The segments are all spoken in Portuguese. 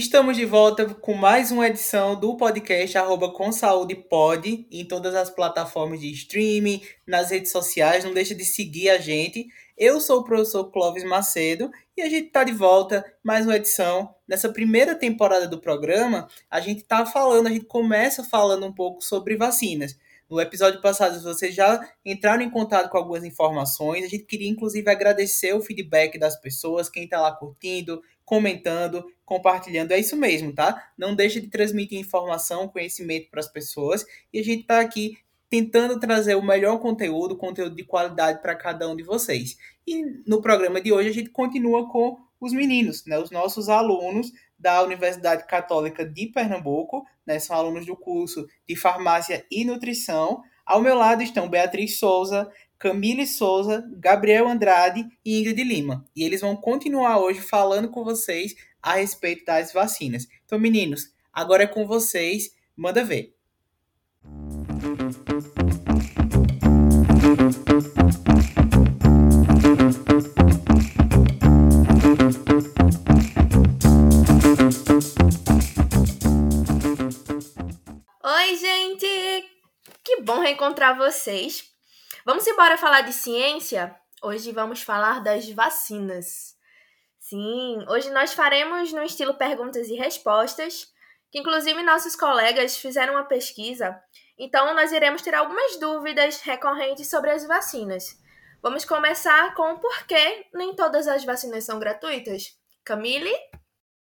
Estamos de volta com mais uma edição do podcast arroba com saúde pode em todas as plataformas de streaming, nas redes sociais, não deixa de seguir a gente. Eu sou o professor Clóvis Macedo e a gente está de volta, mais uma edição. Nessa primeira temporada do programa, a gente está falando, a gente começa falando um pouco sobre vacinas. No episódio passado, vocês já entraram em contato com algumas informações. A gente queria, inclusive, agradecer o feedback das pessoas, quem está lá curtindo, comentando, compartilhando. É isso mesmo, tá? Não deixe de transmitir informação, conhecimento para as pessoas. E a gente está aqui tentando trazer o melhor conteúdo, conteúdo de qualidade para cada um de vocês. E no programa de hoje a gente continua com os meninos, né, os nossos alunos da Universidade Católica de Pernambuco, né, são alunos do curso de Farmácia e Nutrição. Ao meu lado estão Beatriz Souza, Camille Souza, Gabriel Andrade e Ingrid Lima. E eles vão continuar hoje falando com vocês a respeito das vacinas. Então, meninos, agora é com vocês. Manda ver. Oi, reencontrar vocês. Vamos embora falar de ciência? Hoje vamos falar das vacinas. Sim, hoje nós faremos no estilo perguntas e respostas, que inclusive nossos colegas fizeram uma pesquisa, então nós iremos ter algumas dúvidas recorrentes sobre as vacinas. Vamos começar com por que nem todas as vacinas são gratuitas. Camille?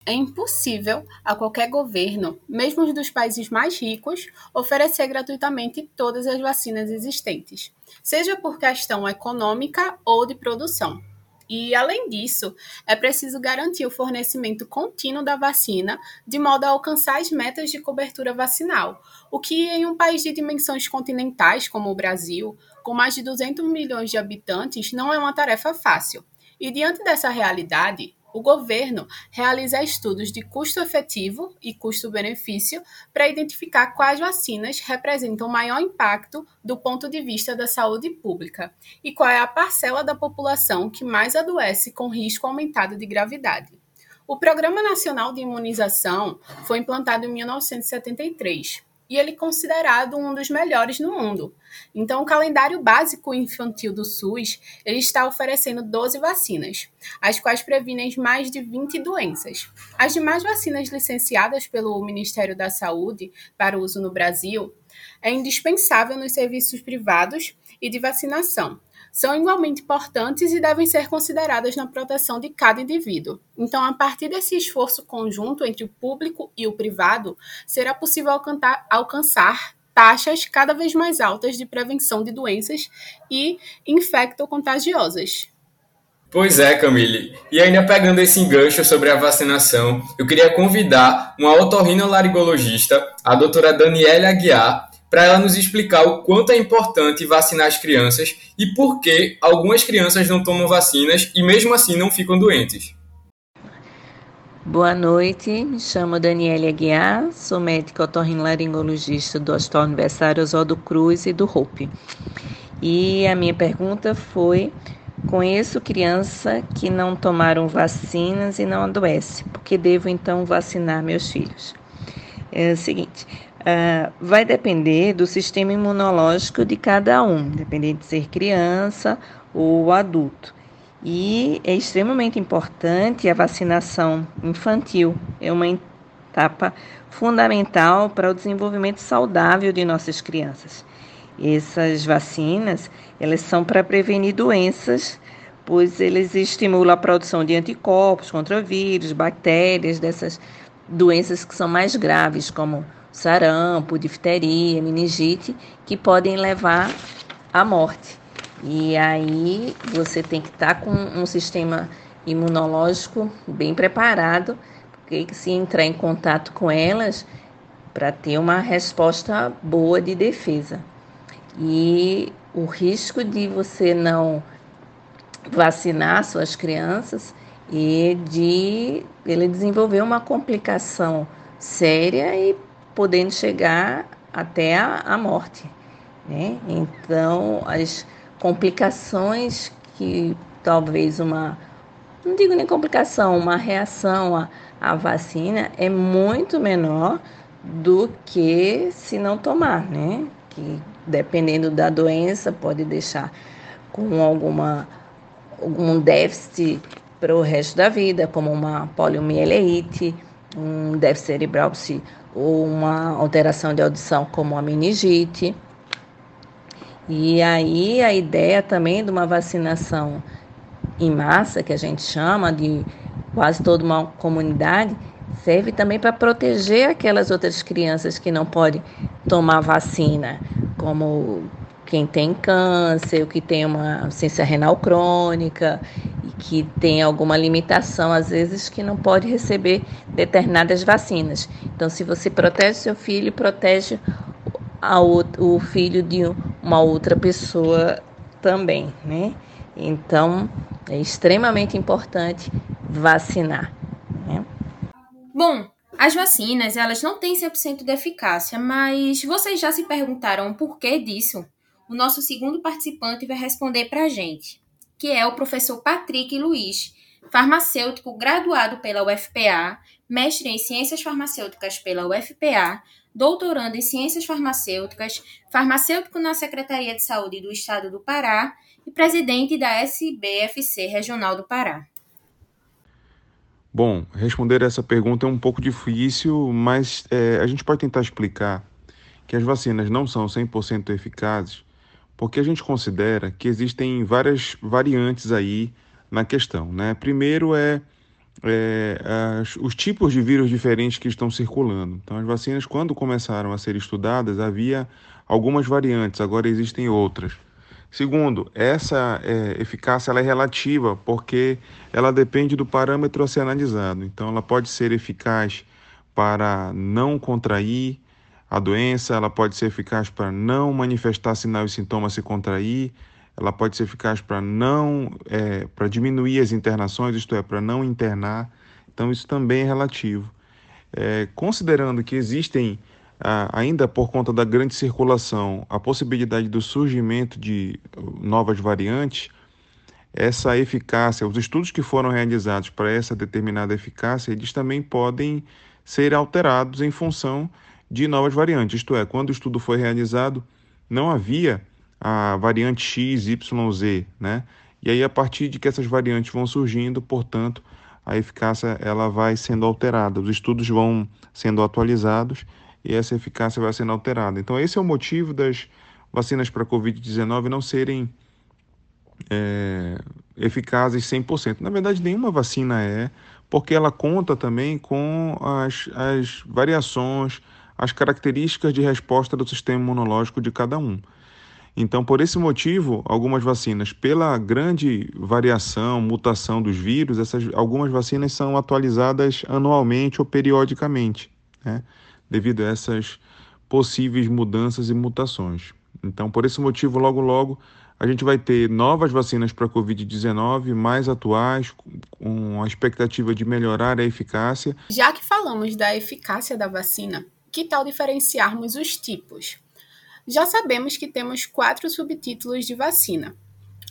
É impossível a qualquer governo, mesmo os dos países mais ricos, oferecer gratuitamente todas as vacinas existentes, seja por questão econômica ou de produção. E, além disso, é preciso garantir o fornecimento contínuo da vacina de modo a alcançar as metas de cobertura vacinal, o que, em um país de dimensões continentais como o Brasil, com mais de 200 milhões de habitantes, não é uma tarefa fácil. E, diante dessa realidade, o governo realiza estudos de custo efetivo e custo-benefício para identificar quais vacinas representam maior impacto do ponto de vista da saúde pública e qual é a parcela da população que mais adoece com risco aumentado de gravidade. O Programa Nacional de Imunização foi implantado em 1973 e ele é considerado um dos melhores no mundo. Então, o calendário básico infantil do SUS ele está oferecendo 12 vacinas, as quais previnem mais de 20 doenças. As demais vacinas licenciadas pelo Ministério da Saúde para uso no Brasil é indispensável nos serviços privados e de vacinação, são igualmente importantes e devem ser consideradas na proteção de cada indivíduo. Então, a partir desse esforço conjunto entre o público e o privado, será possível alcançar taxas cada vez mais altas de prevenção de doenças e infectocontagiosas. Pois é, Camille. E ainda pegando esse engancho sobre a vacinação, eu queria convidar uma otorrinolaringologista, a doutora Daniela Aguiar, para ela nos explicar o quanto é importante vacinar as crianças e por que algumas crianças não tomam vacinas e mesmo assim não ficam doentes. Boa noite, me chamo Daniela Aguiar, sou médica otorrinolaringologista do Hospital Universitário Oswaldo Cruz e do HOPE. E a minha pergunta foi: conheço criança que não tomaram vacinas e não adoece, por que devo então vacinar meus filhos? É o seguinte, Uh, vai depender do sistema imunológico de cada um, dependendo de ser criança ou adulto. E é extremamente importante a vacinação infantil, é uma etapa fundamental para o desenvolvimento saudável de nossas crianças. Essas vacinas, elas são para prevenir doenças, pois eles estimulam a produção de anticorpos contra vírus, bactérias, dessas doenças que são mais graves, como sarampo, difteria, meningite, que podem levar à morte. E aí você tem que estar tá com um sistema imunológico bem preparado, porque se entrar em contato com elas para ter uma resposta boa de defesa. E o risco de você não vacinar suas crianças e de ele desenvolver uma complicação séria e podendo chegar até a, a morte. Né? Então, as complicações que talvez uma, não digo nem complicação, uma reação à, à vacina é muito menor do que se não tomar, né? Que dependendo da doença pode deixar com alguma algum déficit para o resto da vida, como uma poliomielite, um déficit cerebral ou uma alteração de audição como a meningite. E aí a ideia também de uma vacinação em massa, que a gente chama de quase toda uma comunidade, serve também para proteger aquelas outras crianças que não podem tomar vacina, como quem tem câncer, o que tem uma ciência renal crônica que tem alguma limitação, às vezes, que não pode receber determinadas vacinas. Então, se você protege seu filho, protege a, o filho de uma outra pessoa também, né? Então, é extremamente importante vacinar. Né? Bom, as vacinas, elas não têm 100% de eficácia, mas vocês já se perguntaram o porquê disso? o nosso segundo participante vai responder para a gente, que é o professor Patrick Luiz, farmacêutico graduado pela UFPA, mestre em Ciências Farmacêuticas pela UFPA, doutorando em Ciências Farmacêuticas, farmacêutico na Secretaria de Saúde do Estado do Pará e presidente da SBFC Regional do Pará. Bom, responder essa pergunta é um pouco difícil, mas é, a gente pode tentar explicar que as vacinas não são 100% eficazes porque a gente considera que existem várias variantes aí na questão. Né? Primeiro é, é as, os tipos de vírus diferentes que estão circulando. Então, as vacinas, quando começaram a ser estudadas, havia algumas variantes, agora existem outras. Segundo, essa é, eficácia ela é relativa porque ela depende do parâmetro a ser analisado. Então, ela pode ser eficaz para não contrair a doença ela pode ser eficaz para não manifestar sinais e sintomas se contrair, ela pode ser eficaz para não é, para diminuir as internações, isto é, para não internar. Então isso também é relativo. É, considerando que existem ainda por conta da grande circulação a possibilidade do surgimento de novas variantes, essa eficácia, os estudos que foram realizados para essa determinada eficácia, eles também podem ser alterados em função de novas variantes. Isto é, quando o estudo foi realizado, não havia a variante X, Y, Z, né? E aí, a partir de que essas variantes vão surgindo, portanto, a eficácia ela vai sendo alterada, os estudos vão sendo atualizados e essa eficácia vai sendo alterada. Então, esse é o motivo das vacinas para Covid-19 não serem é, eficazes 100%. Na verdade, nenhuma vacina é, porque ela conta também com as, as variações, as características de resposta do sistema imunológico de cada um. Então, por esse motivo, algumas vacinas, pela grande variação, mutação dos vírus, essas, algumas vacinas são atualizadas anualmente ou periodicamente, né? devido a essas possíveis mudanças e mutações. Então, por esse motivo, logo, logo, a gente vai ter novas vacinas para a Covid-19, mais atuais, com a expectativa de melhorar a eficácia. Já que falamos da eficácia da vacina, que tal diferenciarmos os tipos? Já sabemos que temos quatro subtítulos de vacina: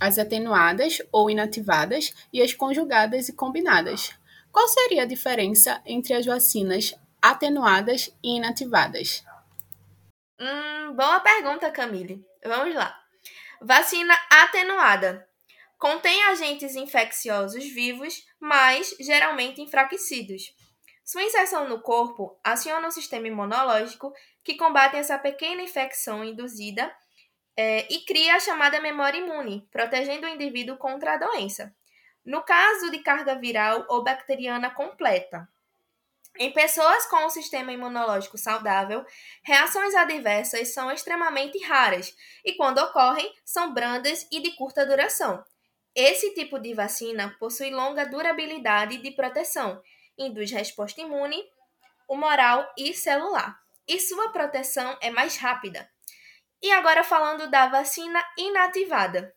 as atenuadas ou inativadas e as conjugadas e combinadas. Qual seria a diferença entre as vacinas atenuadas e inativadas? Hum, boa pergunta, Camille. Vamos lá. Vacina atenuada contém agentes infecciosos vivos, mas geralmente enfraquecidos. Sua inserção no corpo aciona o sistema imunológico que combate essa pequena infecção induzida é, e cria a chamada memória imune, protegendo o indivíduo contra a doença. No caso de carga viral ou bacteriana completa. Em pessoas com um sistema imunológico saudável, reações adversas são extremamente raras e, quando ocorrem, são brandas e de curta duração. Esse tipo de vacina possui longa durabilidade de proteção induz resposta imune, humoral e celular. E sua proteção é mais rápida. E agora falando da vacina inativada.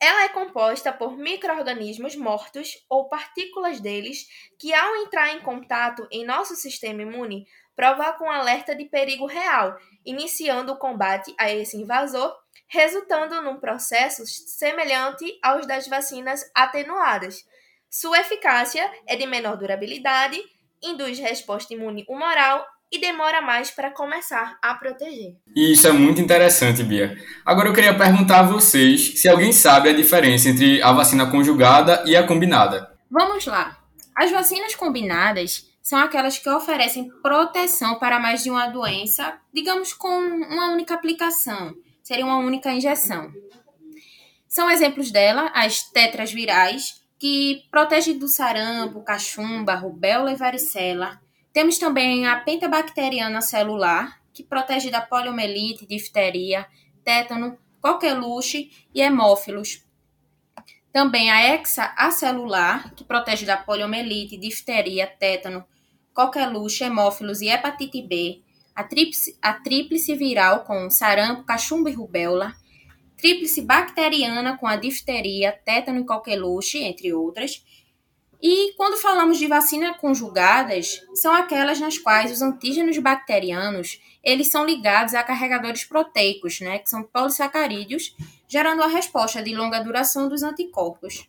Ela é composta por microorganismos mortos ou partículas deles que, ao entrar em contato em nosso sistema imune, provocam um alerta de perigo real, iniciando o combate a esse invasor, resultando num processo semelhante aos das vacinas atenuadas. Sua eficácia é de menor durabilidade, induz resposta imune humoral e demora mais para começar a proteger. Isso é muito interessante, Bia. Agora eu queria perguntar a vocês se alguém sabe a diferença entre a vacina conjugada e a combinada. Vamos lá. As vacinas combinadas são aquelas que oferecem proteção para mais de uma doença, digamos com uma única aplicação, seria uma única injeção. São exemplos dela as tetras virais, que protegem do sarampo, cachumba, rubéola e varicela temos também a pentabacteriana celular, que protege da poliomielite, difteria, tétano, coqueluche e hemófilos. Também a hexaacelular, que protege da poliomielite, difteria, tétano, coqueluche, hemófilos e hepatite B. A tríplice, a tríplice viral com sarampo, cachumba e rubéola. Tríplice bacteriana com a difteria, tétano e coqueluche, entre outras e quando falamos de vacina conjugadas, são aquelas nas quais os antígenos bacterianos eles são ligados a carregadores proteicos, né, que são polissacarídeos, gerando a resposta de longa duração dos anticorpos.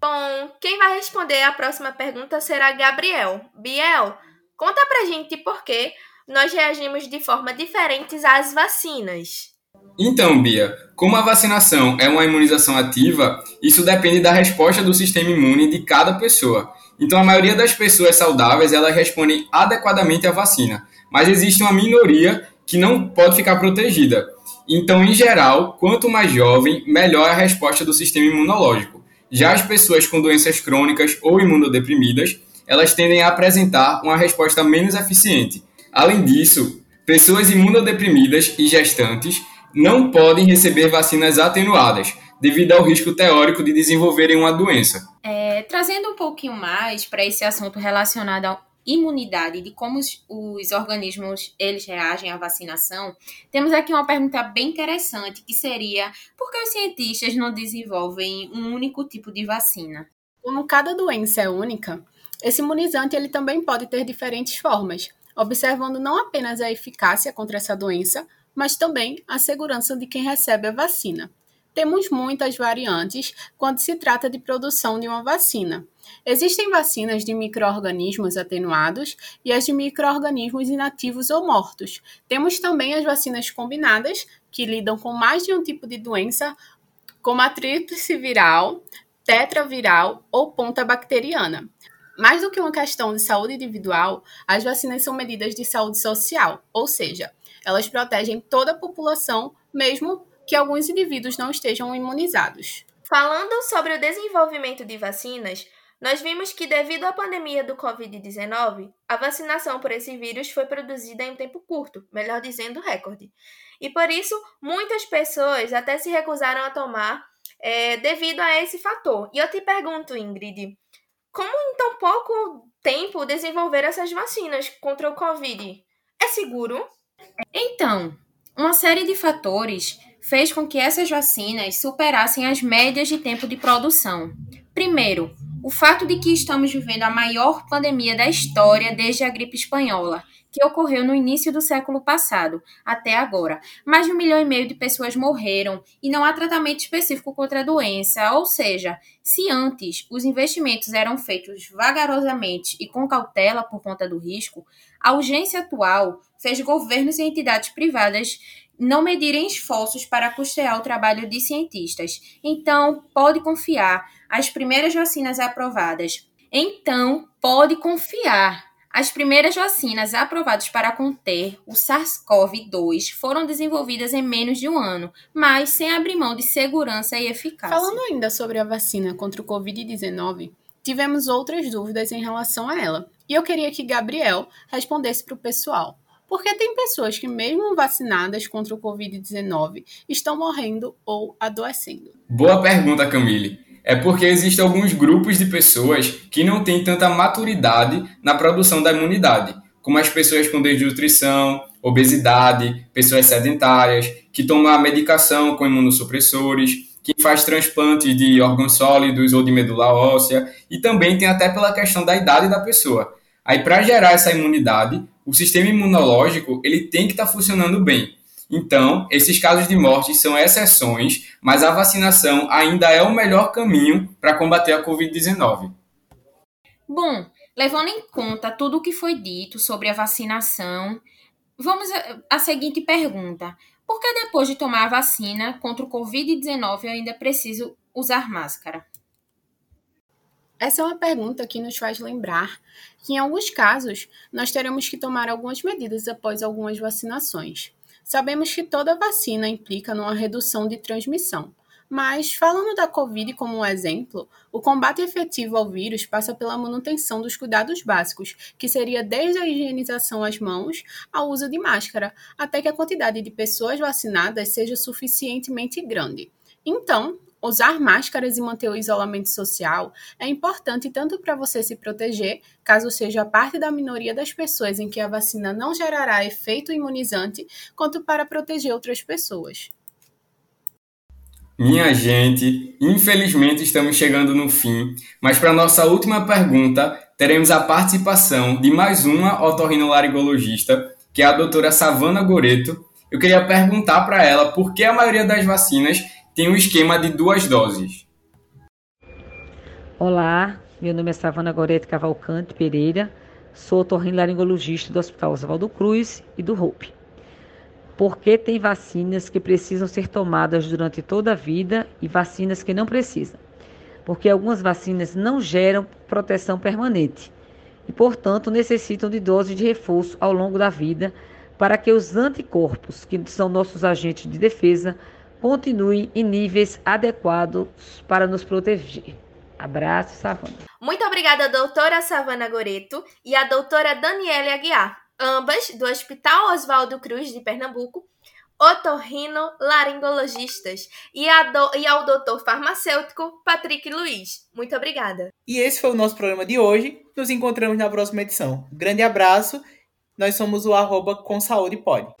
Bom, quem vai responder a próxima pergunta será Gabriel. Biel, conta pra gente por que nós reagimos de forma diferentes às vacinas. Então, Bia, como a vacinação é uma imunização ativa, isso depende da resposta do sistema imune de cada pessoa. Então, a maioria das pessoas saudáveis elas respondem adequadamente à vacina, mas existe uma minoria que não pode ficar protegida. Então, em geral, quanto mais jovem, melhor a resposta do sistema imunológico. Já as pessoas com doenças crônicas ou imunodeprimidas, elas tendem a apresentar uma resposta menos eficiente. Além disso, pessoas imunodeprimidas e gestantes não podem receber vacinas atenuadas, devido ao risco teórico de desenvolverem uma doença. É, trazendo um pouquinho mais para esse assunto relacionado à imunidade, de como os, os, organismos eles reagem à vacinação, temos aqui uma pergunta bem interessante, que seria por que os cientistas não desenvolvem um único tipo de vacina? Como cada doença é única, esse imunizante ele também pode ter diferentes formas, observando não apenas a eficácia contra essa doença, mas também a segurança de quem recebe a vacina. Temos muitas variantes quando se trata de produção de uma vacina. Existem vacinas de microorganismos atenuados e as de microorganismos inativos ou mortos. Temos também as vacinas combinadas, que lidam com mais de um tipo de doença, como a tríplice viral, tetraviral ou ponta bacteriana. Mais do que uma questão de saúde individual, as vacinas são medidas de saúde social, ou seja, elas protegem toda a população, mesmo que alguns indivíduos não estejam imunizados. Falando sobre o desenvolvimento de vacinas, nós vimos que, devido à pandemia do Covid-19, a vacinação por esse vírus foi produzida em um tempo curto, melhor dizendo, recorde. E por isso, muitas pessoas até se recusaram a tomar é, devido a esse fator. E eu te pergunto, Ingrid, como em tão pouco tempo desenvolver essas vacinas contra o Covid? É seguro? Então, uma série de fatores fez com que essas vacinas superassem as médias de tempo de produção. Primeiro, o fato de que estamos vivendo a maior pandemia da história desde a gripe espanhola, que ocorreu no início do século passado até agora. Mais de um milhão e meio de pessoas morreram e não há tratamento específico contra a doença, ou seja, se antes os investimentos eram feitos vagarosamente e com cautela por conta do risco, a urgência atual fez governos e entidades privadas não medirem esforços para custear o trabalho de cientistas. Então, pode confiar. As primeiras vacinas aprovadas. Então, pode confiar. As primeiras vacinas aprovadas para conter o SARS-CoV-2 foram desenvolvidas em menos de um ano, mas sem abrir mão de segurança e eficácia. Falando ainda sobre a vacina contra o Covid-19, tivemos outras dúvidas em relação a ela. E eu queria que Gabriel respondesse para o pessoal. Porque tem pessoas que, mesmo vacinadas contra o Covid-19, estão morrendo ou adoecendo. Boa pergunta, Camille. É porque existem alguns grupos de pessoas que não têm tanta maturidade na produção da imunidade, como as pessoas com desnutrição, obesidade, pessoas sedentárias, que tomam a medicação com imunossupressores, quem faz transplante de órgãos sólidos ou de medula óssea, e também tem até pela questão da idade da pessoa. Aí, para gerar essa imunidade, o sistema imunológico ele tem que estar tá funcionando bem. Então, esses casos de morte são exceções, mas a vacinação ainda é o melhor caminho para combater a Covid-19. Bom, levando em conta tudo o que foi dito sobre a vacinação, vamos à seguinte pergunta: por que depois de tomar a vacina contra o Covid-19 eu ainda preciso usar máscara? Essa é uma pergunta que nos faz lembrar que, em alguns casos, nós teremos que tomar algumas medidas após algumas vacinações. Sabemos que toda vacina implica numa redução de transmissão, mas, falando da Covid como um exemplo, o combate efetivo ao vírus passa pela manutenção dos cuidados básicos, que seria desde a higienização às mãos ao uso de máscara, até que a quantidade de pessoas vacinadas seja suficientemente grande. Então, Usar máscaras e manter o isolamento social é importante tanto para você se proteger, caso seja parte da minoria das pessoas em que a vacina não gerará efeito imunizante, quanto para proteger outras pessoas. Minha gente, infelizmente estamos chegando no fim, mas para nossa última pergunta, teremos a participação de mais uma otorrinolaringologista, que é a doutora Savana Goreto. Eu queria perguntar para ela por que a maioria das vacinas tem um esquema de duas doses. Olá, meu nome é Savana Gorete Cavalcante Pereira, sou otorrinolaringologista do Hospital Oswaldo Cruz e do Hope. Por que tem vacinas que precisam ser tomadas durante toda a vida e vacinas que não precisam? Porque algumas vacinas não geram proteção permanente e, portanto, necessitam de doses de reforço ao longo da vida para que os anticorpos, que são nossos agentes de defesa, continue em níveis adequados para nos proteger. Abraço, Savana. Muito obrigada, doutora Savana Goreto e a doutora Daniela Aguiar, ambas do Hospital Oswaldo Cruz de Pernambuco, otorrino laringologistas, e, e ao doutor farmacêutico Patrick Luiz. Muito obrigada. E esse foi o nosso programa de hoje. Nos encontramos na próxima edição. grande abraço. Nós somos o arroba com saúde pode.